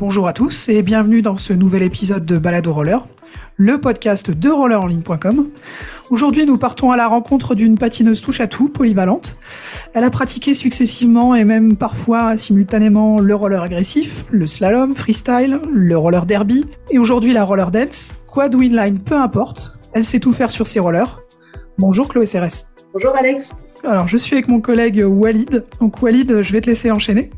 Bonjour à tous et bienvenue dans ce nouvel épisode de Balado Roller, le podcast de rollerenligne.com. Aujourd'hui, nous partons à la rencontre d'une patineuse touche à tout, polyvalente. Elle a pratiqué successivement et même parfois simultanément le roller agressif, le slalom, freestyle, le roller derby et aujourd'hui la roller dance. Quad ou inline, peu importe, elle sait tout faire sur ses rollers. Bonjour Chloé Cérès. Bonjour Alex. Alors, je suis avec mon collègue Walid. Donc Walid, je vais te laisser enchaîner.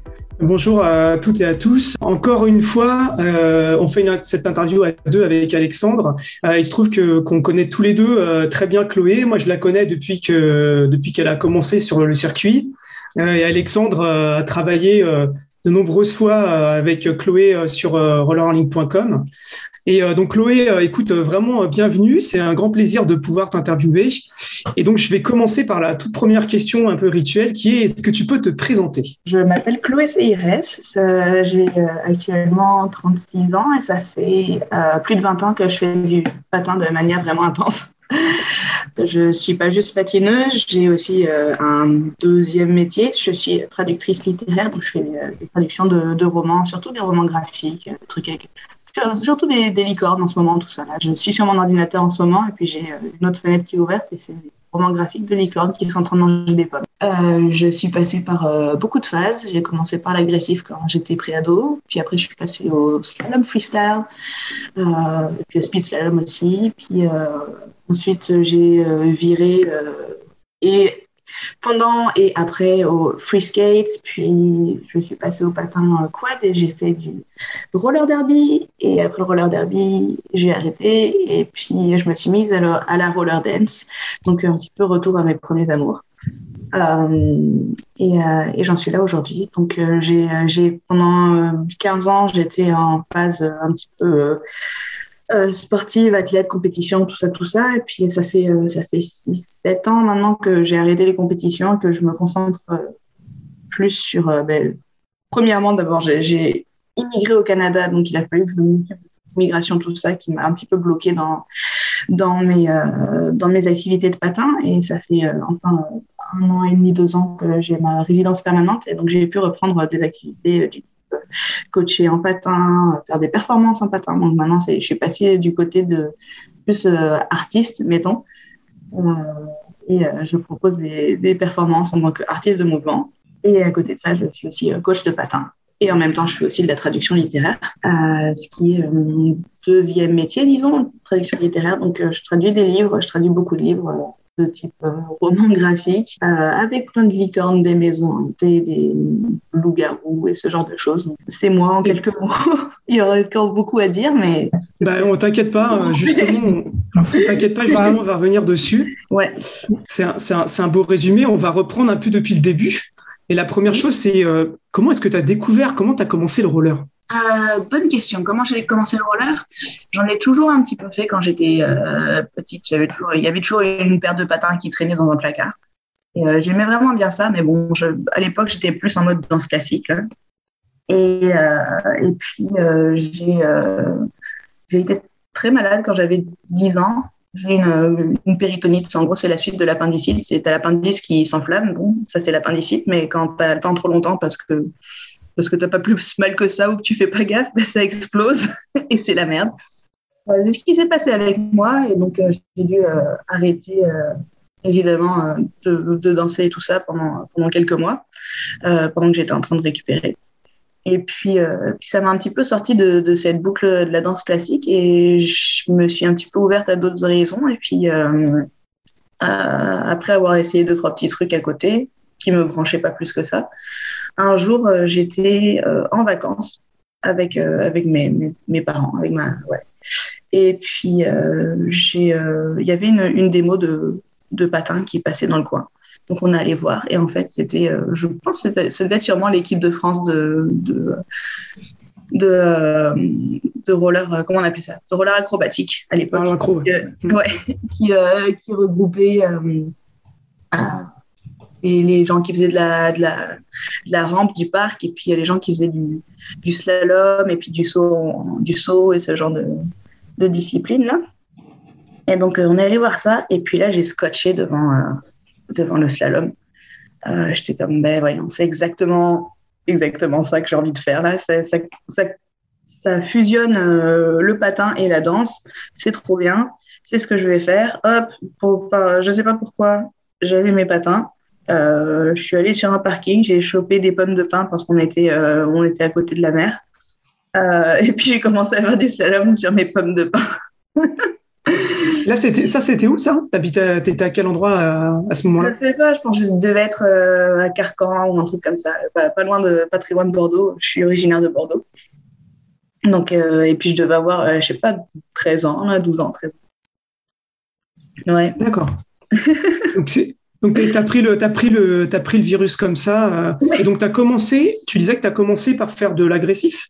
Bonjour à toutes et à tous. Encore une fois, euh, on fait cette interview à deux avec Alexandre. Euh, il se trouve que qu'on connaît tous les deux euh, très bien Chloé. Moi, je la connais depuis que depuis qu'elle a commencé sur le circuit. et Alexandre a travaillé de nombreuses fois avec Chloé sur rollerenligne.com. Et euh, donc Chloé, euh, écoute, euh, vraiment bienvenue. C'est un grand plaisir de pouvoir t'interviewer. Et donc je vais commencer par la toute première question un peu rituelle qui est est-ce que tu peux te présenter? Je m'appelle Chloé Seires. J'ai actuellement 36 ans et ça fait plus de 20 ans que je fais du patin de manière vraiment intense. Je ne suis pas juste patineuse, j'ai aussi un deuxième métier. Je suis traductrice littéraire, donc je fais des, traductions de, de, romans, surtout des romans graphiques, des trucs avec surtout des, licornes en ce moment, tout ça. Je suis sur mon ordinateur en ce moment et puis j'ai euh, une autre fenêtre qui est ouverte et c'est des romans graphiques de licornes qui sont en train de manger des pommes. Euh, je suis passée par euh, beaucoup de phases. J'ai commencé par l'agressif quand j'étais pré-ado, puis après je suis passée au slalom freestyle, puis au speed slalom aussi. Puis ensuite j'ai viré et pendant et après au free skate, puis je suis passée au patin quad et j'ai fait du roller derby. Et après le roller derby, j'ai arrêté et puis je me suis mise à la, roller dance. Donc un petit peu retour à mes premiers amours. Euh, et, euh, et j'en suis là aujourd'hui. Donc euh, j'ai pendant 15 ans, j'étais en phase un petit peu euh, sportive, athlète, compétition, tout ça, tout ça. Et puis ça fait euh, fait 6 7 ans maintenant que j'ai arrêté les compétitions, que je me concentre euh, plus sur. Ben, premièrement, d'abord, j'ai immigré au Canada, donc il a fallu que je migration, tout ça, qui m'a un petit peu bloqué dans dans mes dans mes activités de patin. Et ça fait enfin un an et demi, deux ans que j'ai ma résidence permanente, et donc j'ai pu reprendre des activités du coacher en patin, faire des performances en patin. Donc maintenant, je suis passée du côté de plus euh, artiste, mettons. Euh, et euh, je propose des, performances en tant qu'artiste de mouvement. Et à côté de ça, je suis aussi coach de patin. Et en même temps, je fais aussi de la traduction littéraire, ce qui est mon deuxième métier, disons, traduction littéraire. Donc, je traduis des livres, je traduis beaucoup de livres de type euh, roman graphique, euh, avec plein de licornes, des maisons hantées, des loups-garous et ce genre de choses. C'est moi en quelques mots. Il y aurait encore beaucoup à dire, mais... Bah, on t'inquiète pas, hein, justement, on... t'inquiète pas, justement, on va revenir dessus. Ouais. C'est un, un, un, beau résumé, on va reprendre un peu depuis le début. Et la première chose, c'est euh, comment est-ce que tu as découvert, comment tu as commencé le roller? Euh, bonne question. Comment j'ai commencé le roller? J'en ai toujours un petit peu fait quand j'étais euh, petite. Il y, avait toujours, une paire de patins qui traînait dans un placard. Euh, j'aimais vraiment bien ça, mais bon, à l'époque, j'étais plus en mode danse classique. Et, puis, j'ai été très malade quand j'avais 10 ans. J'ai une, une, péritonite. En gros, c'est la suite de l'appendicite. C'est l'appendice qui s'enflamme. Bon, ça, c'est l'appendicite, mais quand tu attends trop longtemps parce que parce que tu n'as pas plus mal que ça ou que tu fais pas gaffe, ben ça explose et c'est la merde. Euh, c'est ce qui s'est passé avec moi et donc euh, j'ai dû euh, arrêter évidemment de, danser et tout ça pendant, quelques mois, pendant que j'étais en train de récupérer. Et puis, ça m'a un petit peu sorti de, de, cette boucle de la danse classique et je me suis un petit peu ouverte à d'autres horizons. Et puis, après avoir essayé deux, trois petits trucs à côté qui me branchaient pas plus que ça, un jour, euh, j'étais euh, en vacances avec, euh, avec mes, mes, parents, avec ma, ouais. Et puis, j'ai, il y avait une, une démo de, de patin qui passait dans le coin. Donc on est allé voir et en fait c'était, je pense, que ça devait être sûrement l'équipe de France de de, de, de, roller, comment on appelait ça, de roller acrobatique à l'époque, ah, ouais, qui, qui regroupait les gens qui faisaient de la, de la, rampe du parc, et puis il y a les gens qui faisaient du, slalom, et puis du saut, du saut et ce genre de, de discipline-là. Et donc, euh, on est allé voir ça, et puis là, j'ai scotché devant, euh, devant le slalom. Euh, J'étais comme, ben voyons, c'est exactement, exactement ça que j'ai envie de faire là. Ça, ça, ça, ça fusionne le patin et la danse. C'est trop bien. C'est ce que je vais faire. Hop, pour, je sais pas pourquoi, j'avais mes patins. Je suis allée sur un parking, j'ai chopé des pommes de pin parce qu'on était, on était à côté de la mer. et puis j'ai commencé à faire du slalom sur mes pommes de pin. Là, c'était ça, c'était où ça? T'étais à quel endroit euh, à, ce moment-là? Je sais pas. Je pense que je devais être euh, à Carcan ou un truc comme ça, pas, loin de, pas très loin de Bordeaux. Je suis originaire de Bordeaux. Donc, euh, et puis je devais avoir, je sais pas, 13 ans, 12 ans, 13 ans. Ouais. D'accord. donc c'est donc, tu as pris, le, as pris, le, as pris le virus comme ça. Et donc, tu as commencé, tu disais que tu as commencé par faire de l'agressif?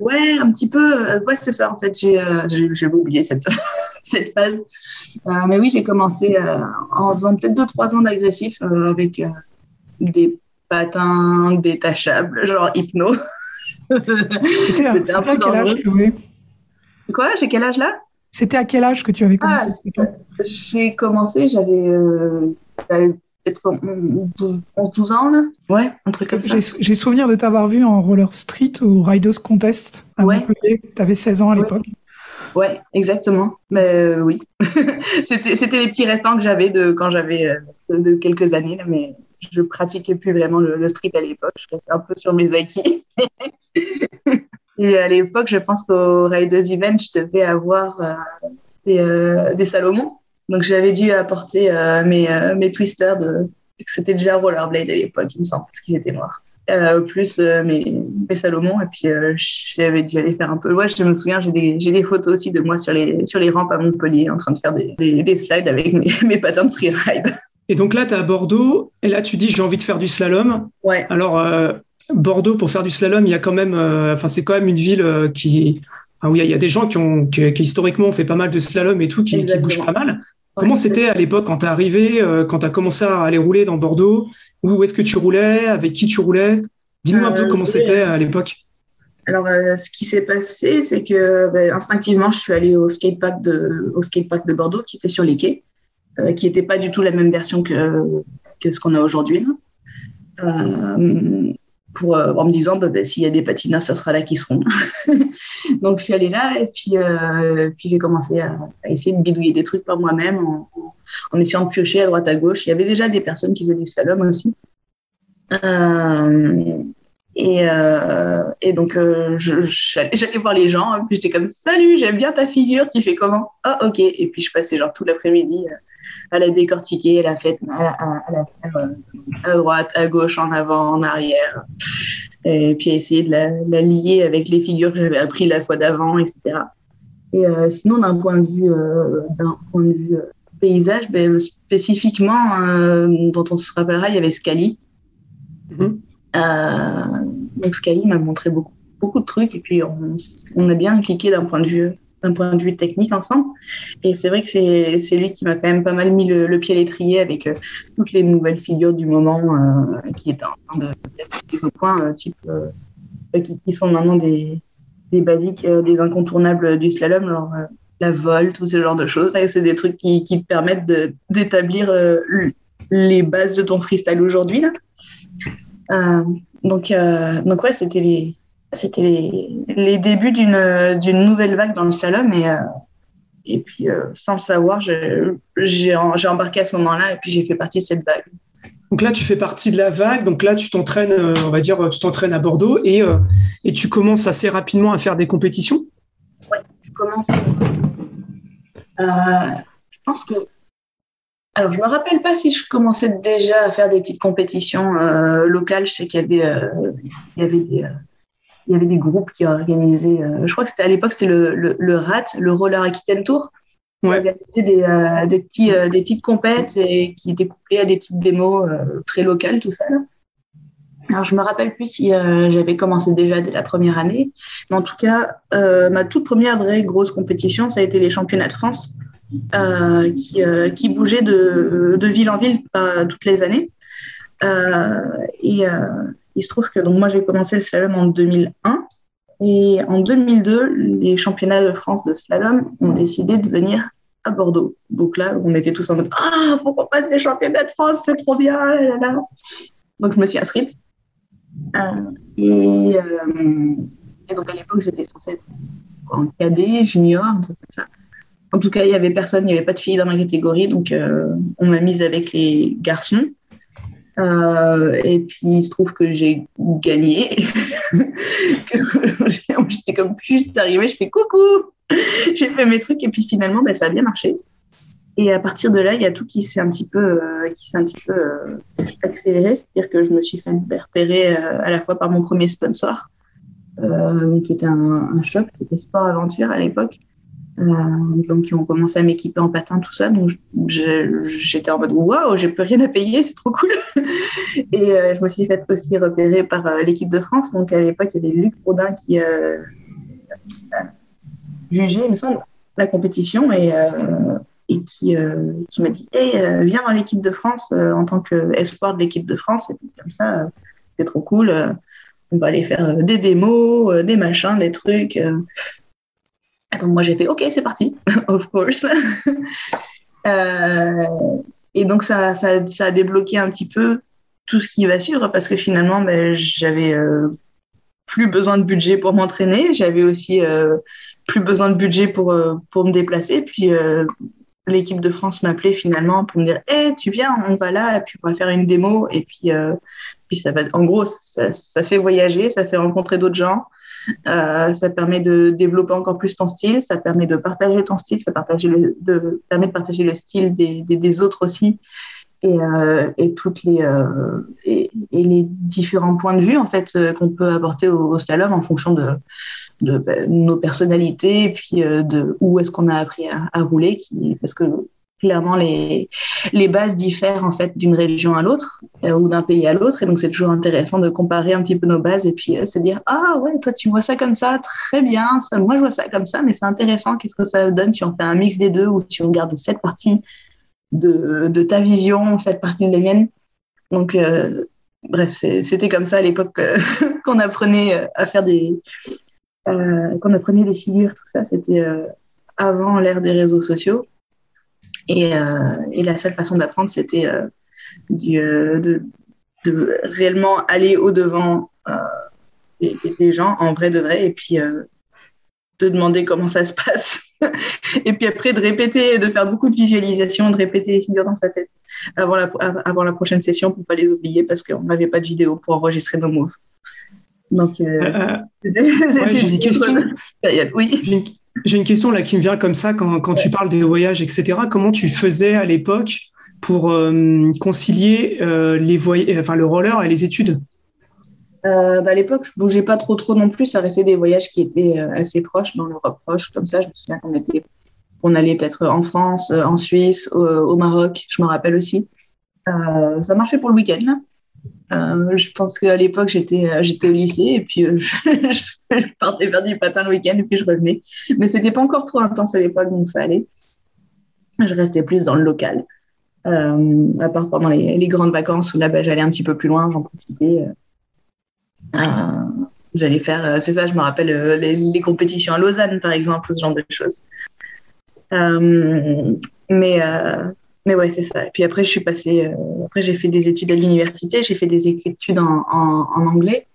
Ouais, un petit peu. Euh, ouais, c'est ça. En fait, j'ai euh, oublié cette, cette phase. Euh, mais oui, j'ai commencé en faisant peut-être 2-3 ans d'agressif avec des patins détachables, genre hypno. C'était à, quel âge, Quoi? J'ai quel âge là? C'était à quel âge que tu avais commencé ah, J'ai commencé, j'avais peut-être 11-12 ans, là? Ouais, un truc comme ça. J'ai souvenir de t'avoir vu en roller street au Riders Contest à ouais. Montpellier. Tu avais 16 ans à l'époque. Ouais, exactement. Mais euh, oui, c'était les petits restants que j'avais de quand j'avais euh, de, quelques années, là, mais je pratiquais plus vraiment le, street à l'époque. Je restais un peu sur mes acquis. Et à l'époque, je pense qu'au Riders Event, je devais avoir euh, des, des Salomons. Donc j'avais dû apporter euh, mes, euh, mes twisters de c'était déjà rollerblade à l'époque, il me semble, parce qu'ils étaient noirs. Euh, plus mes, mes Salomon, et puis j'avais dû aller faire un peu. Ouais, je me souviens, j'ai des, des, photos aussi de moi sur les, sur les rampes à Montpellier en train de faire des, des, slides avec mes, mes patins de freeride. Et donc là, tu es à Bordeaux, et là, tu dis j'ai envie de faire du slalom. Ouais. Alors, Bordeaux, pour faire du slalom, il y a quand même, enfin, c'est quand même une ville qui, oui, il y a des gens qui, ont, qui, historiquement ont fait pas mal de slalom et tout, qui, qui bougent pas mal. Comment c'était à l'époque quand tu es arrivé, euh, quand tu as commencé à aller rouler dans Bordeaux? Où est-ce que tu roulais? Avec qui tu roulais? Dis-nous un peu euh, comment c'était à l'époque. Alors, euh, ce qui s'est passé, c'est que ben, instinctivement, je suis allée au skatepark de, au skatepark de Bordeaux, qui était sur les quais, qui n'était pas du tout la même version que, que ce qu'on a aujourd'hui pour, euh, en me disant bah, bah, s'il y a des patineurs, ça sera là qui seront. Donc je suis allée là et puis, euh, puis j'ai commencé à, essayer de bidouiller des trucs par moi-même en, essayant de piocher à droite à gauche. Il y avait déjà des personnes qui faisaient du slalom aussi. Euh, et, et, donc, j'allais voir les gens, et puis j'étais comme Salut, j'aime bien ta figure, tu fais comment? Ah, ok. Et puis je passais genre tout l'après-midi à la décortiquer, à la faire euh, à, droite, à gauche, en avant, en arrière. Et puis à essayer de la, lier avec les figures que j'avais appris la fois d'avant, etc. Et euh, sinon, d'un point de vue, euh, d'un point de vue paysage, ben, spécifiquement, dont on se rappellera, il y avait Scali. Mm-hmm. donc Scali m'a montré beaucoup, beaucoup de trucs et puis on, on a bien cliqué d'un point de vue d'un point de vue technique ensemble. Et c'est vrai que c'est lui qui m'a quand même pas mal mis le, pied à l'étrier avec euh, toutes les nouvelles figures du moment euh, qui étaient en train de au point, euh, type, qui, sont maintenant des, des basiques, des incontournables du slalom. Alors, la vol, tout ce genre de choses. C'est des trucs qui, qui te permettent d'établir les bases de ton freestyle aujourd'hui. donc, donc ouais, c'était les, c'était les, débuts d'une nouvelle vague dans le slalom. Et, euh, et puis, euh, sans le savoir, j'ai embarqué à ce moment-là et puis j'ai fait partie de cette vague. Donc là, tu fais partie de la vague. Donc là, tu t'entraînes, euh, on va dire, tu t'entraînes à Bordeaux et, et tu commences assez rapidement à faire des compétitions? Oui, je commence. je pense que. Alors, je me rappelle pas si je commençais déjà à faire des petites compétitions locales. Je sais qu'il y avait, il y avait des il y avait des groupes qui organisaient, euh, je crois que c'était à l'époque, c'était le, le, RAT, le Roller Aquitaine Tour. Ouais. Qui des, euh, des, petits, euh, des petites compètes et qui étaient couplées à des petites démos très locales, tout ça. Alors, je me rappelle plus si j'avais commencé déjà dès la première année, mais en tout cas, ma toute première vraie grosse compétition, ça a été les championnats de France, qui, qui bougeaient de, de, ville en ville toutes les années. et il se trouve que donc moi j'ai commencé le slalom en 2001 et en 2002 les championnats de France de slalom ont décidé de venir à Bordeaux. Donc là on était tous en mode ah faut qu'on passe les championnats de France c'est trop bien donc je me suis inscrite euh, et, euh, et donc à l'époque, j'étais censée être en cadet, junior, un ça. En tout cas, il n'y avait personne, il n'y avait pas de filles dans ma catégorie, donc euh, on m'a mise avec les garçons. Euh, et puis, il se trouve que j'ai gagné. J'étais comme juste arrivée, je fais coucou, j'ai fait mes trucs, et puis finalement, ben, ça a bien marché. Et à partir de là, il y a tout qui s'est un petit peu, euh, qui un petit peu euh, accéléré, c'est-à-dire que je me suis fait repérer à la fois par mon premier sponsor, qui était un, un shop, c'était Sport Aventure à l'époque. Donc, ils ont commencé à m'équiper en patin, tout ça. Donc, j'étais en mode waouh, j'ai plus rien à payer, c'est trop cool. Et je me suis fait aussi repérer par l'équipe de France. Donc, à l'époque, il y avait Luc Baudin qui jugeait, il me semble, la compétition. Et qui, euh, m'a dit hey, euh, viens dans l'équipe de France euh, en tant qu'espoir de l'équipe de France. Et puis comme ça, c'est trop cool. on va aller faire des démos, des machins, des trucs. Donc moi, j'ai fait OK, c'est parti, of course. et donc ça, ça, a débloqué un petit peu tout ce qui va suivre parce que finalement, ben, j'avais plus besoin de budget pour m'entraîner. J'avais aussi plus besoin de budget pour, pour me déplacer. Puis l'équipe de France m'appelait finalement pour me dire hey, tu viens, on va là, et puis on va faire une démo. Et puis, euh, puis ça va, en gros, ça, ça, fait voyager, ça fait rencontrer d'autres gens, euh, ça permet de développer encore plus ton style, ça permet de partager ton style, ça permet de partager le style des, autres aussi. Et, euh, toutes les euh, les différents points de vue en fait euh, qu'on peut apporter au, au, slalom en fonction de ben, nos personnalités et puis de où est-ce qu'on a appris à, rouler parce que clairement les les bases diffèrent en fait d'une région à l'autre euh, ou d'un pays à l'autre. Et donc c'est toujours intéressant de comparer un petit peu nos bases et puis euh, se dire ah ouais toi tu vois ça comme ça très bien. Moi je vois ça comme ça mais c'est intéressant. Qu'est-ce que ça donne si on fait un mix des deux ou si on garde cette partie de, de ta vision cette partie de la mienne? Donc euh, bref c'était comme ça à l'époque qu'on apprenait à faire des qu'on apprenait des figures, tout ça, c'était avant l'ère des réseaux sociaux. Et, euh, et, la seule façon d'apprendre, c'était de, de, réellement aller au-devant des, des, gens, en vrai de vrai, et puis de demander comment ça se passe. et puis après, de répéter, de faire beaucoup de visualisation, de répéter les figures dans sa tête avant la, avant la prochaine session pour pas les oublier parce qu'on n'avait pas de vidéo pour enregistrer nos moves. Donc, euh, euh, j'ai une question. Oui. J'ai une question là qui me vient comme ça quand, quand tu parles des voyages, etc. Comment tu faisais à l'époque pour euh, concilier les voy enfin, le roller et les études? Bah, à l'époque, je bougeais pas trop trop non plus. Ça restait des voyages qui étaient assez proches, dans l'Europe proche, comme ça. Je me souviens qu'on était, on allait peut-être en France, en Suisse, au, au, Maroc. Je me rappelle aussi. ça marchait pour le week-end. Euh, je pense qu'à l'époque, j'étais, euh, au lycée et puis euh, je, partais faire du patin le week-end et puis je revenais. Mais c'était pas encore trop intense à l'époque, donc ça allait. Je restais plus dans le local. à part pendant les, grandes vacances où là, bah, j'allais un petit peu plus loin, j'en profitais. j'allais faire, c'est ça, je me rappelle, les, compétitions à Lausanne, par exemple, ce genre de choses. mais mais ouais, c'est ça. Et puis après, je suis passée. Euh, après, j'ai fait des études à l'université. J'ai fait des études en, anglais.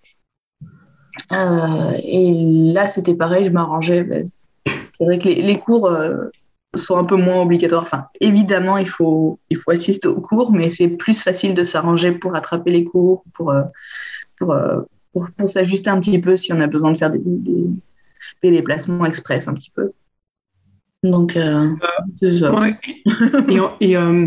Euh, et là, c'était pareil. Je m'arrangeais. Bah, c'est vrai que les, cours euh, sont un peu moins obligatoires. Enfin, évidemment, il faut il faut assister aux cours, mais c'est plus facile de s'arranger pour attraper les cours, pour pour, pour, s'ajuster un petit peu si on a besoin de faire des, des déplacements express un petit peu. Donc, euh, c'est ça. Ouais. et, et euh,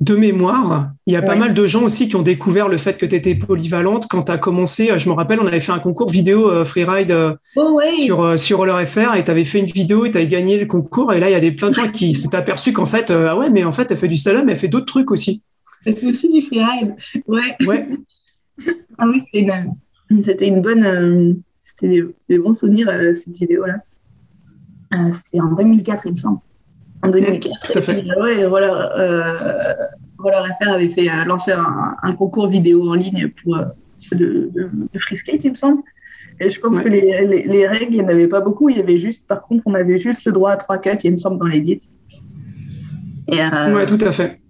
de mémoire, il y a ouais. pas mal de gens aussi qui ont découvert le fait que tu étais polyvalente quand tu as commencé. Je me rappelle, on avait fait un concours vidéo euh, freeride oh, ouais. sur, euh, sur Roller FR et tu avais fait une vidéo et tu avais gagné le concours. Et là, il y a des, plein de gens qui s'étaient aperçus qu'en fait, euh, ah ouais, mais en fait, elle fait du slalom, mais elle fait d'autres trucs aussi. Elle fait aussi du freeride. Ouais. ouais. ah oui, c'était une, c'était une bonne. c'était des, des, bons souvenirs, cette vidéo-là. Euh, C'était en 2004, il me semble. En 2004. Tout à fait. Et puis, ouais, voilà, euh, voilà, FR avait fait euh, lancer un, un, concours vidéo en ligne pour, de, de, de free skate, il me semble. Et je pense ouais. que les, les, les, règles, il n'y en avait pas beaucoup. Il y avait juste, par contre, on avait juste le droit à trois cuts, il me semble, dans l'édit. Euh, ouais, tout à fait.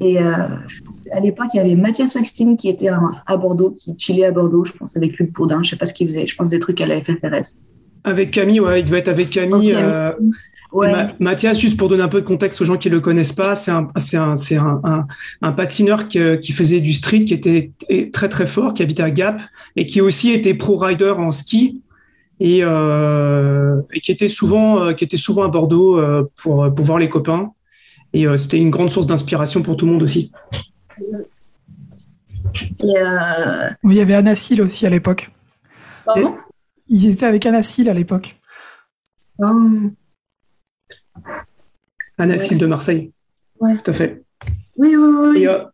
Et, à l'époque, il y avait Mathias Wexting qui était à, Bordeaux, qui chillait à Bordeaux, je pense, avec Luc Bourdin. Je sais pas ce qu'il faisait. Je pense des trucs à la FFRS. Avec Camille, ouais, il devait être avec Camille. Mathias, juste pour donner un peu de contexte aux gens qui le connaissent pas, c'est un, c'est un, c'est un, un, patineur qui, qui, faisait du street, qui était très très fort, qui habitait à Gap et qui aussi était pro rider en ski et, euh, et qui était souvent, euh, qui était souvent à Bordeaux euh, pour, pour voir les copains. Et euh, c'était une grande source d'inspiration pour tout le monde aussi. il y avait Anacil aussi à l'époque. Pardon? Ils étaient avec Anacil à l'époque. Hum. Anacil de Marseille. Ouais. Tout à fait. Oui, oui, oui. Et, euh,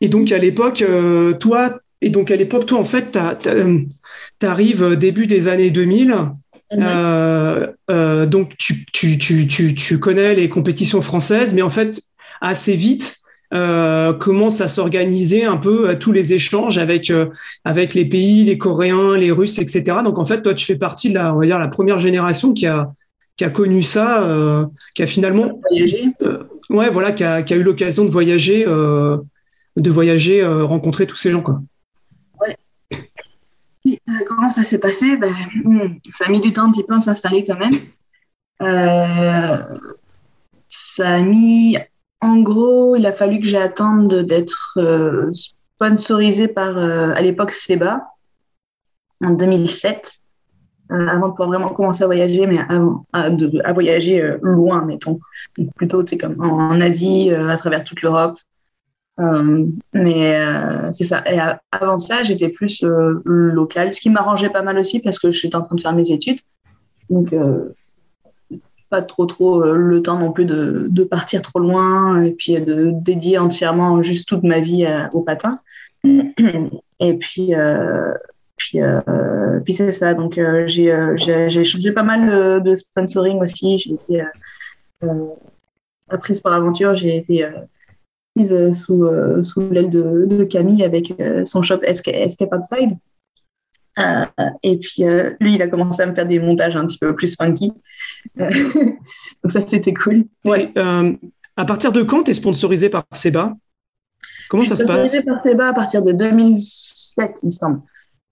et donc à l'époque, euh, toi, et donc à l'époque, toi, en fait, tu arrives début des années 2000. Mm-hmm. Euh, donc tu, tu, tu, tu, connais les compétitions françaises, mais en fait, assez vite, euh, commence à s'organiser un peu tous les échanges avec avec les pays, les Coréens, les Russes, etc. Donc en fait, toi, tu fais partie de la, on va dire, la première génération qui a qui a connu ça, euh, qui a finalement voyagé. Euh, ouais, voilà, qui a, eu l'occasion de voyager, euh, de voyager, rencontrer tous ces gens, quoi. Ouais. comment ça s'est passé? Ben, hmm, Ça a mis du temps un petit peu à s'installer quand même. ça a mis, en gros, il a fallu que j'attende d'être sponsorisé par, à l'époque, Seba, en 2007. Euh, avant de pouvoir vraiment commencer à voyager, mais avant, à, voyager euh, loin, mettons. Donc plutôt, tu comme en, Asie, euh, à travers toute l'Europe. mais c'est ça. Et avant ça, j'étais plus local, ce qui m'arrangeait pas mal aussi parce que je suis en train de faire mes études. Donc, pas trop trop le temps non plus de, de, partir trop loin et puis de dédier entièrement juste toute ma vie au patin. Et puis, puis, euh, puis c'est ça. Donc, euh, euh, j'ai changé pas mal de sponsoring aussi. J'ai été prise par l'aventure. J'ai été mise sous, sous l'aile de, Camille avec son shop Escape Outside. Et puis, lui, il a commencé à me faire des montages un petit peu plus funky. donc, ça, c'était cool. Ouais. à partir de quand tu es sponsorisé par Seba? Comment ça se passe? Sponsorisé par Seba à partir de 2007, il me semble.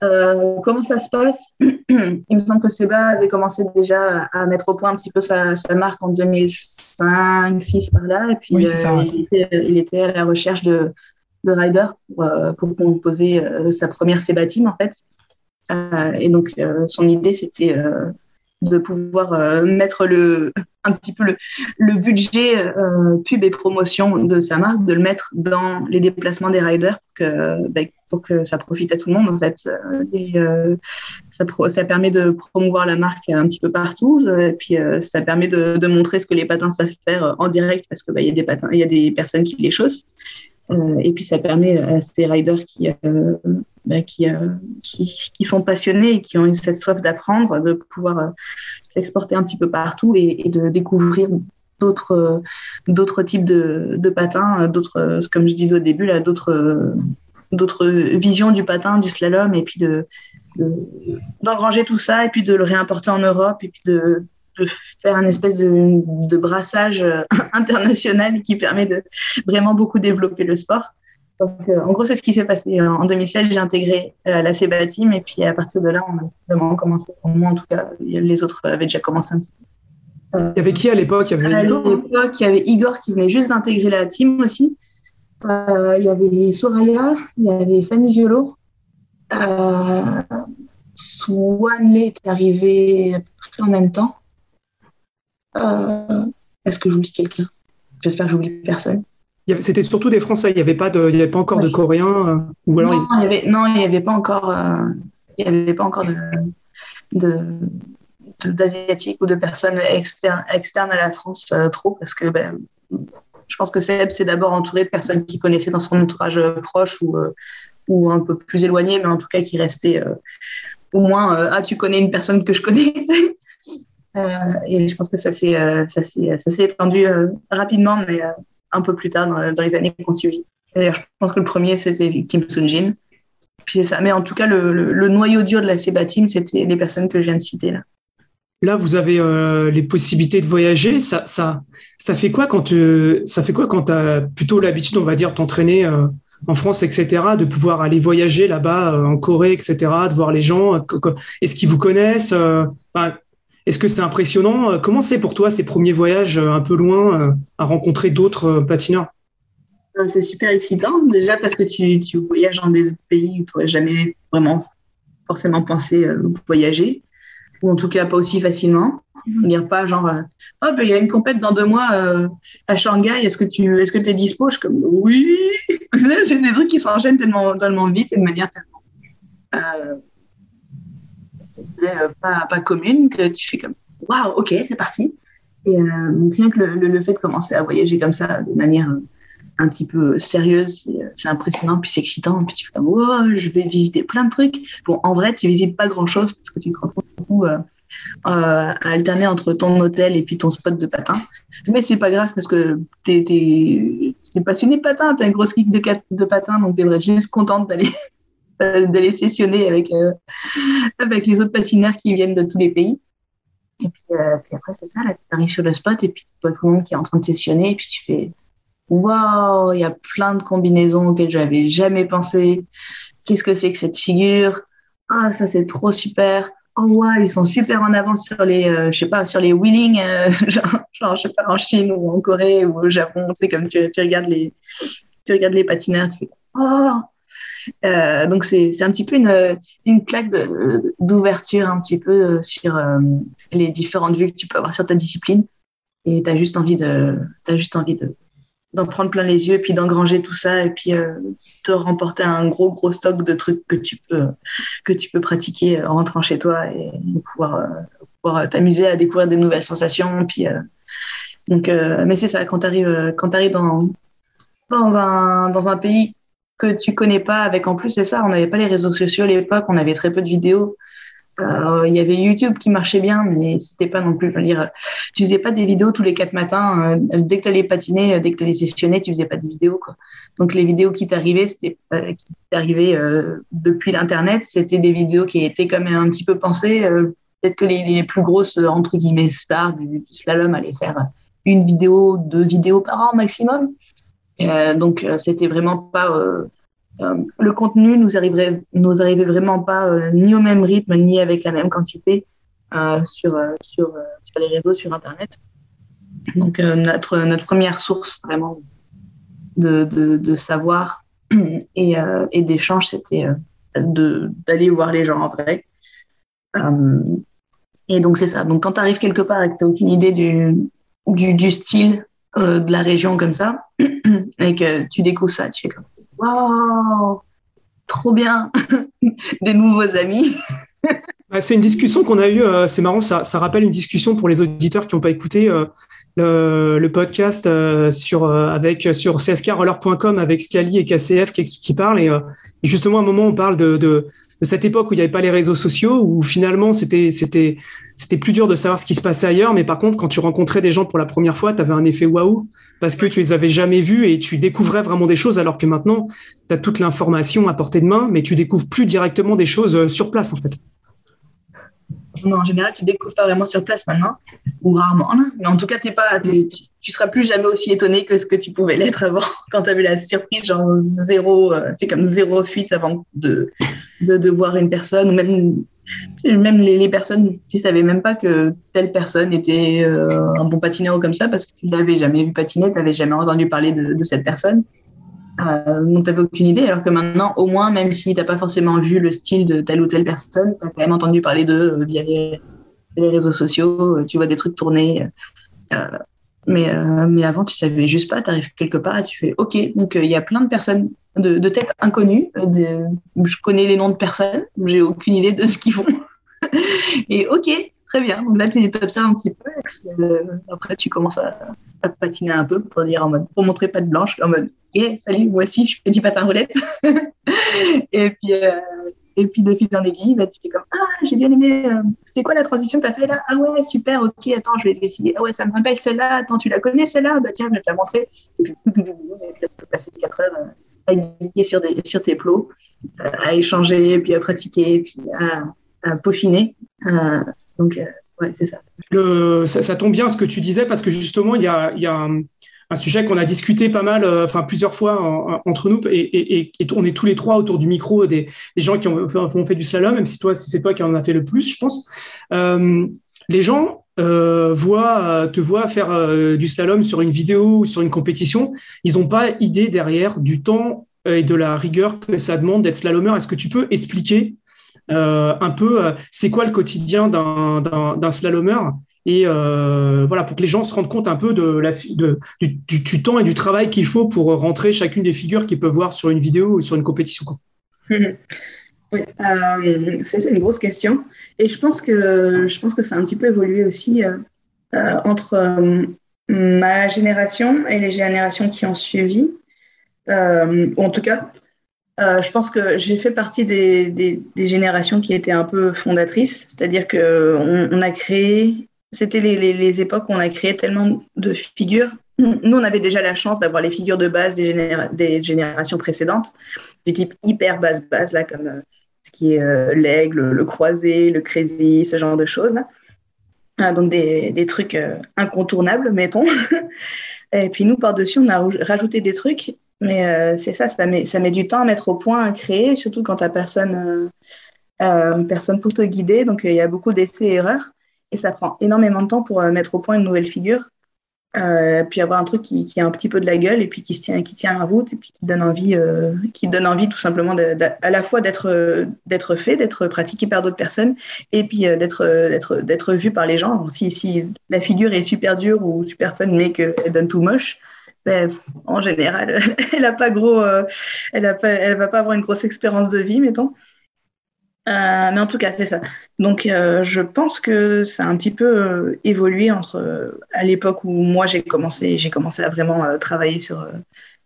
Euh, comment ça se passe? Il me semble que Seba avait commencé déjà à mettre au point un petit peu sa, marque en 2005-2006 par là. Et puis, euh, il, était, à la recherche de, de riders pour, euh, pour composer sa première Seba Team, en fait. Et donc, son idée, c'était de pouvoir euh, mettre le, un petit peu le, budget euh, pub et promotion de sa marque, de le mettre dans les déplacements des riders pour que, ben, pour que ça profite à tout le monde en fait. Euh, ça, ça permet de promouvoir la marque un petit peu partout et puis ça permet de, montrer ce que les patins savent faire en direct parce que ben, il y a des y a des personnes qui les chaussent. Et puis ça permet à ces riders qui bah, euh, qui, qui, sont passionnés et qui ont cette soif d'apprendre, de pouvoir euh, s'exporter un petit peu partout et, de découvrir d'autres euh, d'autres types de, de patins, d'autres, comme je disais au début, là, d'autres d'autres visions du patin, du slalom, et puis de, d'engranger tout ça, et puis de le réimporter en Europe, et puis de, de faire un espèce de, de, brassage international qui permet de vraiment beaucoup développer le sport. Donc, euh, en gros, c'est ce qui s'est passé. En 2016, j'ai intégré euh, la CEBA Team et puis à partir de là, on a vraiment commencé. Pour moi, en tout cas, les autres avaient déjà commencé un petit peu. il y avait qui à l'époque? Il, à l'époque, il y avait Igor qui venait juste d'intégrer la team aussi. Euh, il y avait Soraya, il y avait Fanny Violo. Euh, Swanley est arrivé à peu près en même temps. Est-ce que j'oublie quelqu'un? J'espère que j'oublie personne. C'était surtout des Français, il n'y avait, pas de, il y avait pas encore de Coréens euh, ou alors non, il... y avait, non, il n'y avait pas encore, euh, il y avait pas encore de, d'asiatiques ou de personnes externes, externes à la France euh, trop parce que ben, je pense que Seb s'est d'abord entouré de personnes qu'il connaissait dans son entourage proche ou, ou un peu plus éloigné, mais en tout cas qui restaient au moins Ah, tu connais une personne que je connais Et je pense que ça s'est, ça s'est, étendu rapidement, mais un peu plus tard dans, les années qui ont suivi. D'ailleurs, je pense que le premier, c'était Kim Soon-jin. Mais en tout cas, le, noyau dur de la Seba Team, c'était les personnes que je viens de citer là. Là, vous avez euh, les possibilités de voyager. Ça, ça, ça fait quoi quand tu ça fait quoi quand tu as plutôt l'habitude, on va dire, t'entraîner en France, etc., de pouvoir aller voyager là-bas en Corée, etc., de voir les gens. Est-ce qu'ils vous connaissent Est-ce que c'est impressionnant Comment c'est pour toi ces premiers voyages un peu loin à rencontrer d'autres patineurs? C'est super excitant, déjà parce que tu, tu, voyages dans des pays où tu n'aurais jamais vraiment forcément pensé voyager, ou en tout cas pas aussi facilement. Dire pas genre, euh, oh, ben, il y a une compète dans deux mois euh, à Shanghai, est-ce que tu est-ce que es dispo? Je suis comme, oui! C'est des trucs qui s'enchaînent tellement, tellement vite et de manière tellement euh, pas, pas commune que tu fais comme, waouh, ok, c'est parti. Et donc, rien que le, fait de commencer à voyager comme ça de manière un petit peu sérieuse, c'est impressionnant, puis c'est excitant, puis tu fais comme, oh, je vais visiter plein de trucs. Bon, en vrai, tu visites pas grand chose parce que tu te retrouves beaucoup euh, à alterner entre ton hôtel et puis ton spot de patin. Mais c'est pas grave parce que tu es, passionné de patin, tu as une grosse geek de, de patin, donc devrais juste contente d'aller d'aller sessionner avec, euh, avec les autres patineurs qui viennent de tous les pays. Et puis, euh, après, c'est ça, tu arrives sur le spot et puis tu vois tout le monde qui est en train de sessionner et puis tu fais waouh, il y a plein de combinaisons auxquelles je n'avais jamais pensé. Qu'est-ce que c'est que cette figure? Ah, ça c'est trop super. Oh ouais, ils sont super en avance sur les, euh, je sais pas, sur les wheeling, euh, genre, genre, je sais pas, en Chine ou en Corée ou au Japon. C'est comme tu, regardes les, tu regardes les patineurs, tu fais oh. Euh, donc c'est un petit peu une, une claque d'ouverture un petit peu sur les différentes vues que tu peux avoir sur ta discipline. Et tu as juste envie de, de d'en prendre plein les yeux et puis d'engranger tout ça et puis euh, te remporter un gros gros stock de trucs que tu peux que tu peux pratiquer en rentrant chez toi et, pouvoir, euh, pouvoir t'amuser à découvrir des nouvelles sensations puis euh, donc mais c'est ça quand tu arrives quand arrives dans dans un dans un pays que tu connais pas avec en plus c'est ça on n'avait pas les réseaux sociaux à l'époque on avait très peu de vidéos euh, il y avait YouTube qui marchait bien, mais c'était pas non plus. Je veux dire, tu faisais pas des vidéos tous les quatre matins. Euh, dès que tu allais patiner, euh, dès que tu allais sessionner, tu faisais pas de vidéos. Quoi. Donc les vidéos qui t'arrivaient, c'était qui t'arrivaient depuis l'internet, c'était des vidéos qui étaient même un petit peu pensées. Peut-être que les, plus grosses entre guillemets stars du, slalom allaient faire une vidéo, deux vidéos par an maximum. Donc c'était vraiment pas euh, le contenu nous arriverait, nous arrivait vraiment pas euh, ni au même rythme ni avec la même quantité euh, sur, sur, sur les réseaux, sur Internet. Donc notre, notre première source vraiment de, de, savoir et, et d'échange, c'était d'aller voir les gens en vrai. et donc c'est ça. Donc quand tu arrives quelque part et que tu n'as aucune idée du, du style de la région comme ça, et que tu découvres ça, tu fais comme waouh, trop bien, des nouveaux amis. C'est une discussion qu'on a eue, euh, c'est marrant, ça, rappelle une discussion pour les auditeurs qui n'ont pas écouté euh, le, podcast euh, sur, avec, sur cskrroller.com avec Scali et KCF qui, parlent. Et, justement, à un moment, on parle de, cette époque où il n'y avait pas les réseaux sociaux, où finalement, c'était, c'était, plus dur de savoir ce qui se passait ailleurs. Mais par contre, quand tu rencontrais des gens pour la première fois, tu avais un effet waouh parce que tu les avais jamais vus et tu découvrais vraiment des choses alors que maintenant, tu as toute l'information à portée de main, mais tu découvres plus directement des choses euh, sur place en fait. Non, en général, tu découvres pas vraiment sur place maintenant, ou rarement. Mais en tout cas, es pas, tu, seras plus jamais aussi étonné que ce que tu pouvais l'être avant, quand tu avais la surprise, genre zéro, euh, comme zéro fuite avant de, de, voir une personne, ou même même les, personnes, tu savais même pas que telle personne était euh, un bon patineur ou comme ça parce que tu l'avais jamais vu patiner, tu n'avais jamais entendu parler de, cette personne. Euh, donc, tu n'avais aucune idée. Alors que maintenant, au moins, même si tu n'as pas forcément vu le style de telle ou telle personne, tu as quand même entendu parler d'eux euh, via les, réseaux sociaux, tu vois des trucs tourner. Mais, mais avant, tu savais juste pas, tu arrives quelque part et tu fais OK. Donc, il y a plein de personnes de, têtes inconnues. De, je connais les noms de personnes, j'ai aucune idée de ce qu'ils font. et ok, très bien. Donc là, tu observes un petit peu. Et puis, euh, après, tu commences à, patiner un peu pour dire en mode, pour montrer pas de blanche, en mode, yeah, salut, moi aussi, je fais du patin roulette. et puis, euh, et puis de fil en aiguille, bah, tu fais comme Ah, j'ai bien aimé. Euh, c'était quoi la transition que tu as fait là? Ah ouais, super, ok, attends, je vais l'essayer. Ah ouais, ça me rappelle celle-là. Attends, tu la connais celle-là? Bah tiens, je vais te la montrer. Et puis, tu peux passer 4 heures à guider sur, des, sur tes plots, euh, à échanger, puis à pratiquer, puis à, peaufiner. Euh, donc, euh, Ouais, c'est ça. Le, ça. tombe bien ce que tu disais parce que justement, il y a, y a un, sujet qu'on a discuté pas mal, enfin plusieurs fois entre nous, et, on est tous les trois autour du micro des, gens qui ont, fait du slalom, même si toi, c'est toi qui en as fait le plus, je pense. les gens euh, voient, te voient faire du slalom sur une vidéo ou sur une compétition, ils n'ont pas idée derrière du temps et de la rigueur que ça demande d'être slalomeur. Est-ce que tu peux expliquer euh, un peu euh, c'est quoi le quotidien d'un slalomeur? Et euh, voilà pour que les gens se rendent compte un peu du, temps et du travail qu'il faut pour rentrer chacune des figures qu'ils peuvent voir sur une vidéo ou sur une compétition. Oui, c'est une grosse question et je pense que je pense que ça a un petit peu évolué aussi entre ma génération et les générations qui ont suivi. en tout cas, euh, je pense que j'ai fait partie des, des, générations qui étaient un peu fondatrices, c'est-à-dire qu'on on a créé, c'était les, les, époques où on a créé tellement de figures. Nous, on avait déjà la chance d'avoir les figures de base des, des, générations précédentes, du type hyper base-base, là, comme euh, ce qui est euh, l'aigle, le croisé, le crazy, ce genre de choses. Là. donc des, des trucs incontournables, mettons. Et puis nous, par-dessus, on a rajouté des trucs mais euh, c'est ça, ça met, ça met du temps à mettre au point, à créer, surtout quand tu personne, euh, euh, personne pour te guider. Donc, il y a beaucoup d'essais et erreurs. Et ça prend énormément de temps pour mettre au point une nouvelle figure. puis avoir un truc qui, a un petit peu de la gueule et puis qui, tient, qui tient la route et puis qui donne envie, qui donne envie tout simplement à la fois d'être fait, d'être pratiqué par d'autres personnes et puis d'être vu par les gens. Si, la figure est super dure ou super fun mais qu'elle donne tout moche, ben, en général, elle a pas gros, euh, elle elle va pas avoir une grosse expérience de vie, mettons. Euh, mais en tout cas, c'est ça. Donc, euh, je pense que ça a un petit peu évolué entre à l'époque où moi j'ai commencé, j'ai commencé à vraiment travailler sur,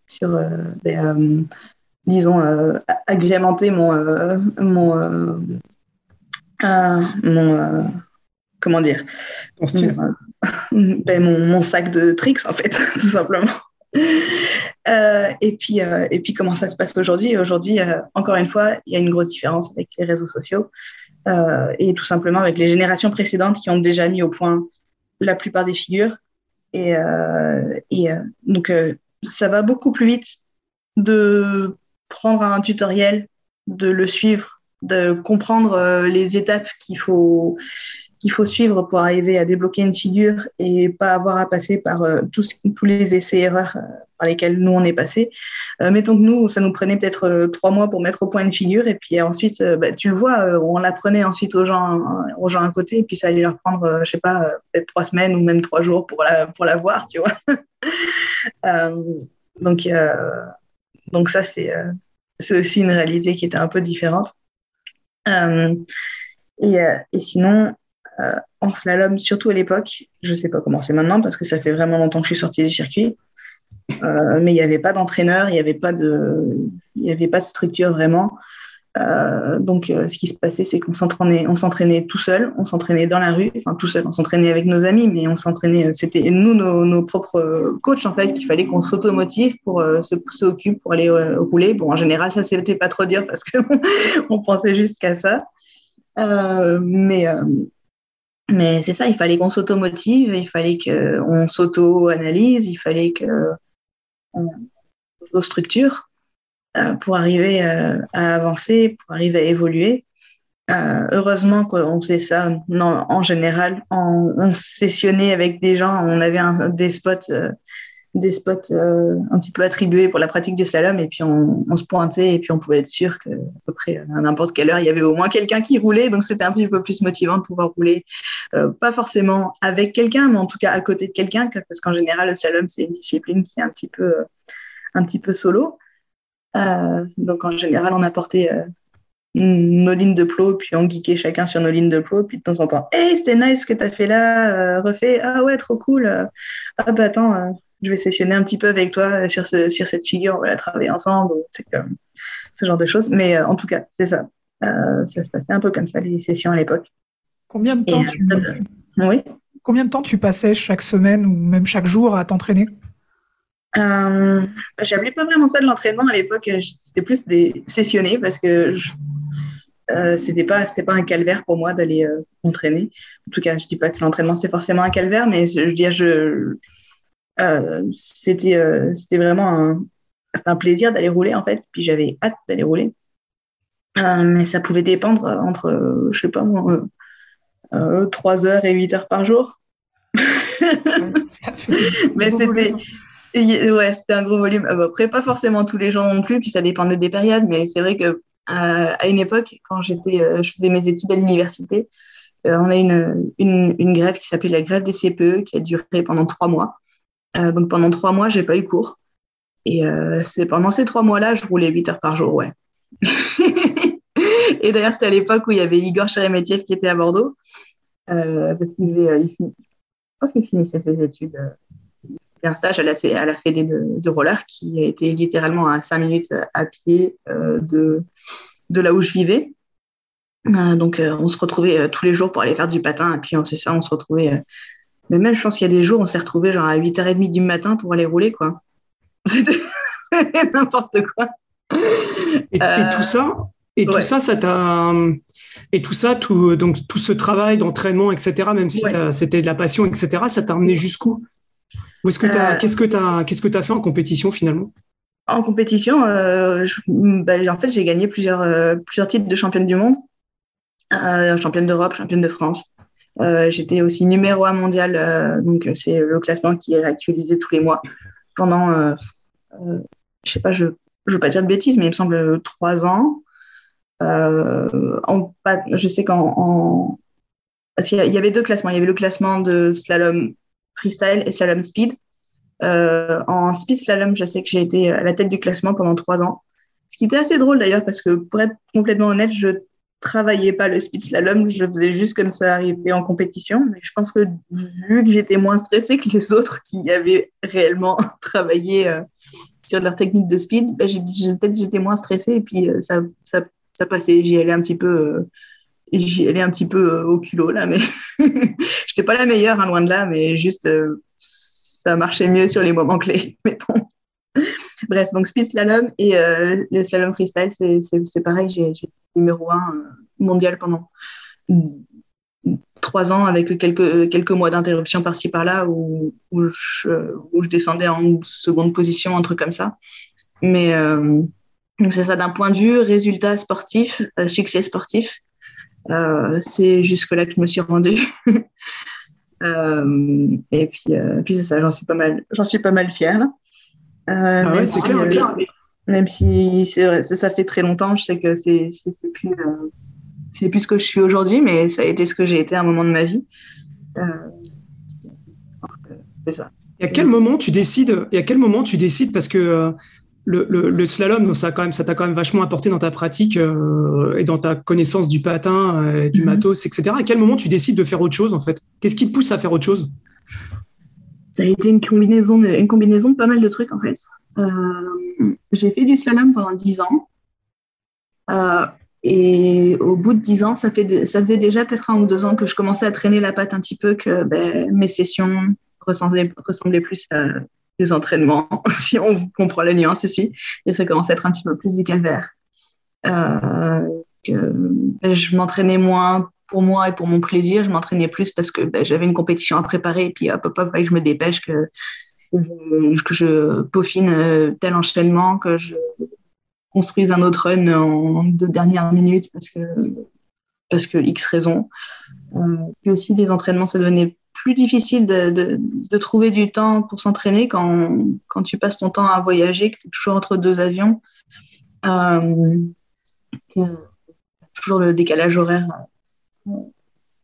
sur ben, disons, agrémenter mon, mon, mon comment dire, ben, mon, mon, sac de tricks en fait, tout simplement. Euh, et, puis, euh, et puis, comment ça se passe aujourd'hui? Aujourd'hui, euh, encore une fois, il y a une grosse différence avec les réseaux sociaux et tout simplement avec les générations précédentes qui ont déjà mis au point la plupart des figures. Et, et donc, ça va beaucoup plus vite de prendre un tutoriel, de le suivre, de comprendre les étapes qu'il faut, qu'il faut suivre pour arriver à débloquer une figure et pas avoir à passer par euh, tous, tous les essais-erreurs euh, par lesquels nous on est passé. Euh, mettons que nous, ça nous prenait peut-être trois mois pour mettre au point une figure et puis ensuite, bah, tu le vois, on l'apprenait ensuite aux gens, aux gens à côté et puis ça allait leur prendre, je sais pas, peut-être trois semaines ou même trois jours pour la, pour la voir, tu vois. donc, donc ça, c'est c'est aussi une réalité qui était un peu différente. et, et, sinon, euh, en slalom, surtout à l'époque. Je ne sais pas comment c'est maintenant parce que ça fait vraiment longtemps que je suis sortie du circuit. Euh, mais il n'y avait pas d'entraîneur, il n'y avait pas de, avait pas de structure vraiment. Euh, donc, ce qui se passait, c'est qu'on s'entraînait, tout seul, on s'entraînait dans la rue, enfin tout seul, on s'entraînait avec nos amis, mais on s'entraînait, c'était nous, nos, propres coachs en fait, qu'il fallait qu'on s'automotive pour se pousser au cul pour aller rouler. Bon, en général, ça c'était pas trop dur parce qu'on on pensait juste qu'à ça. mais mais c'est ça, il fallait qu'on s'automotive, il fallait qu'on s'auto-analyse, il fallait qu'on structure euh, pour arriver euh, à avancer, pour arriver à évoluer. Euh, heureusement qu'on faisait ça en général, on, on, sessionnait avec des gens, on avait des spots des spots euh, un petit peu attribués pour la pratique du slalom et puis on, se pointait et puis on pouvait être sûr qu'à peu près à n'importe quelle heure il y avait au moins quelqu'un qui roulait. Donc c'était un petit peu plus motivant de pouvoir rouler euh, pas forcément avec quelqu'un mais en tout cas à côté de quelqu'un parce qu'en général le slalom c'est une discipline qui est un petit peu euh, un petit peu solo. Donc en général on apportait nos lignes de plot, puis on geekait chacun sur nos lignes de plot, puis de temps en temps, hey, c'était nice ce que tu as fait là, refait, ah ouais, trop cool, ah bah attends, je vais sessionner un petit peu avec toi sur, ce, sur cette figure, on va la travailler ensemble, c'est comme ce genre de choses. Mais euh, en tout cas, c'est ça. Euh, ça se passait un peu comme ça, les sessions à l'époque. Combien de temps tu... Oui. Combien de temps tu passais chaque semaine ou même chaque jour à t'entraîner? Euh, J'appelais pas vraiment ça de l'entraînement à l'époque, c'était plus des sessionner parce que euh, c'était pas c'était pas un calvaire pour moi d'aller euh, m'entraîner. En tout cas, je dis pas que l'entraînement c'est forcément un calvaire, mais je veux dire je euh, c'était c'était vraiment un, un plaisir d'aller rouler en fait. Puis j'avais hâte d'aller rouler, mais ça pouvait dépendre entre je sais pas moi 3 heures et 8 heures par jour. mais c'était Ouais, c'était un gros volume. Après, pas forcément tous les gens non plus, puis ça dépendait des périodes, mais c'est vrai que euh, à une époque, quand j'étais, euh, je faisais mes études à l'université, euh, on a une, une, une grève qui s'appelait la grève des CPE qui a duré pendant trois mois. Donc pendant trois mois, j'ai pas eu cours. Et c'est pendant ces trois mois-là, je roulais 8 heures par jour, ouais. et d'ailleurs, c'était à l'époque où il y avait Igor Cheremetiev qui était à Bordeaux, parce qu'il faisait, il, pense qu'il finissait ses études un stage à la, à Fédé de, roller qui était littéralement à 5 minutes à pied euh, de, là où je vivais. Euh, donc, euh, on se retrouvait tous les jours pour aller faire du patin. Et puis, c'est ça, on se retrouvait. Mais même, je pense qu'il y a des jours, on s'est retrouvés genre à 8h30 du matin pour aller rouler, quoi. C'était n'importe quoi. Et, tout ça, et tout ça, ça t'a. Et tout ça, tout, donc, tout ce travail d'entraînement, etc., même si c'était de la passion, etc., ça t'a emmené jusqu'où? Que euh, qu'est-ce que tu as, qu'est-ce que as fait en compétition finalement? En compétition, euh, bah, en fait, j'ai gagné plusieurs, euh, plusieurs titres de championne du monde, championne d'Europe, championne de France. J'étais aussi numéro un mondial, donc c'est le classement qui est actualisé tous les mois pendant, je sais pas, je ne veux pas dire de bêtises, mais il me semble trois ans. En, je sais qu'en parce qu'il y avait deux classements. Il y avait le classement de slalom freestyle et slalom speed. Euh, en speed slalom, je sais que j'ai été à la tête du classement pendant trois ans. Ce qui était assez drôle d'ailleurs, parce que pour être complètement honnête, je travaillais pas le speed slalom, je faisais juste comme ça arriver en compétition. Mais je pense que vu que j'étais moins stressée que les autres qui avaient réellement travaillé euh, sur leur technique de speed, ben, peut-être j'étais moins stressée et puis euh, ça, ça, passait. J'y allais un petit peu j'y allais un petit peu euh, au culot là, mais j'étais pas la meilleure, hein, loin de là, mais juste euh, ça marchait mieux sur les moments clés. Bon. Bref, donc speed slalom et euh, le slalom freestyle, c'est pareil, j'ai numéro un mondial pendant trois ans avec quelques, quelques mois d'interruption par-ci par-là où, où, je, descendais en seconde position, un truc comme ça. Mais c'est ça d'un point de vue résultat sportif, succès sportif. Euh, c'est jusque-là que je me suis rendue. Euh, et puis, euh, puis c'est ça, j'en suis pas mal, j'en suis pas mal fière. Ah même, si, même si ça fait très longtemps, je sais que c'est plus, c'est plus ce que je suis aujourd'hui, mais ça a été ce que j'ai été à un moment de ma vie. c'est ça. Et à quel moment tu décides Et à quel moment tu décides parce que le, slalom, ça quand même, ça t'a quand même vachement apporté dans ta pratique euh, et dans ta connaissance du patin, euh, du mhm. matos, etc. À quel moment tu décides de faire autre chose en fait? Qu'est-ce qui te pousse à faire autre chose? Ça a été une combinaison, de, une combinaison de pas mal de trucs en fait. Euh, j'ai fait du slalom pendant 10 ans. et au bout de 10 ans, ça, faisait déjà peut-être un ou deux ans que je commençais à traîner la patte un petit peu, que ben, mes sessions ressemblaient, plus à des entraînements, si on comprend la nuance ici, et ça commence à être un petit peu plus du calvaire. Euh, ben, je m'entraînais moins pour moi et pour mon plaisir, je m'entraînais plus parce que ben, j'avais une compétition à préparer, et puis hop, hop, hop, que je me dépêche, que, que je peaufine euh, tel enchaînement, que je construise un autre run en deux dernières minutes parce que, parce que X raison. Euh, puis aussi, les entraînements, ça devenait plus difficile de, de, trouver du temps pour s'entraîner quand, quand, tu passes ton temps à voyager, que tu es toujours entre deux avions. Euh, toujours le décalage horaire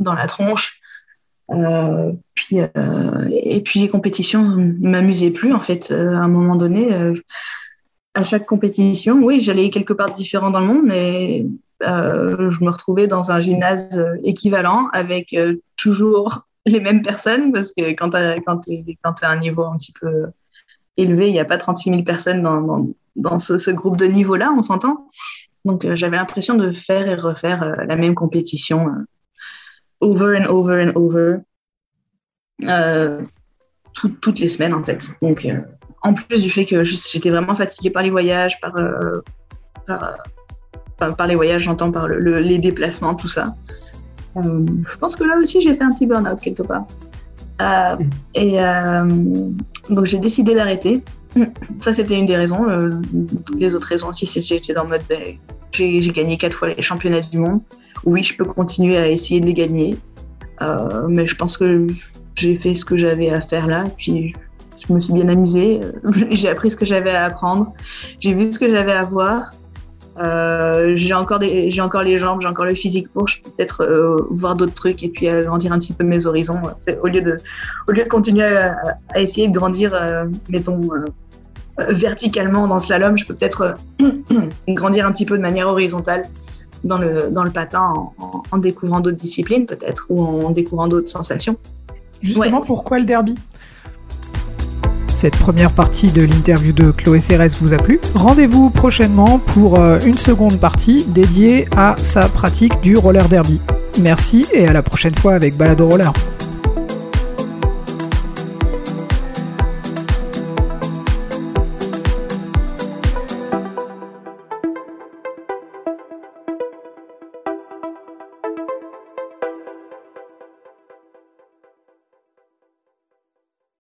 dans la tronche. Euh, puis, euh, et puis les compétitions ne m'amusaient plus en fait. à un moment donné, à chaque compétition, oui, j'allais quelque part différent dans le monde, mais je me retrouvais dans un gymnase équivalent avec toujours les mêmes personnes parce que quand tu es, à un niveau un petit peu élevé, il n'y a pas 36 000 personnes dans, dans, ce, groupe de niveau-là, on s'entend. Donc euh, j'avais l'impression de faire et refaire euh, la même compétition euh, over and over and over toutes les semaines en fait. Donc en plus du fait que j'étais vraiment fatiguée par les voyages, par, par par les voyages, j'entends par les déplacements, tout ça. je pense que là aussi, j'ai fait un petit burn-out quelque part. Mm. et donc, j'ai décidé d'arrêter. Ça, c'était une des raisons. les autres raisons aussi, j'étais dans le mode, ben, j'ai gagné quatre fois les championnats du monde. Oui, je peux continuer à essayer de les gagner. mais je pense que j'ai fait ce que j'avais à faire là. Puis je me suis bien amusée. j'ai appris ce que j'avais à apprendre. J'ai vu ce que j'avais à voir. Euh, j'ai encore des, j'ai encore les jambes, j'ai encore le physique pour, peut-être euh, voir d'autres trucs et puis agrandir un petit peu mes horizons. Au lieu de, au lieu de continuer à, essayer de grandir, euh, mettons verticalement dans slalom, je peux peut-être grandir un petit peu de manière horizontale dans le dans le patin en, en découvrant d'autres disciplines peut-être ou en découvrant d'autres sensations. Justement, pourquoi le derby? Cette première partie de l'interview de Chloé Cérès vous a plu? Rendez-vous prochainement pour euh, une seconde partie dédiée à sa pratique du roller derby. Merci et à la prochaine fois avec Balado Roller.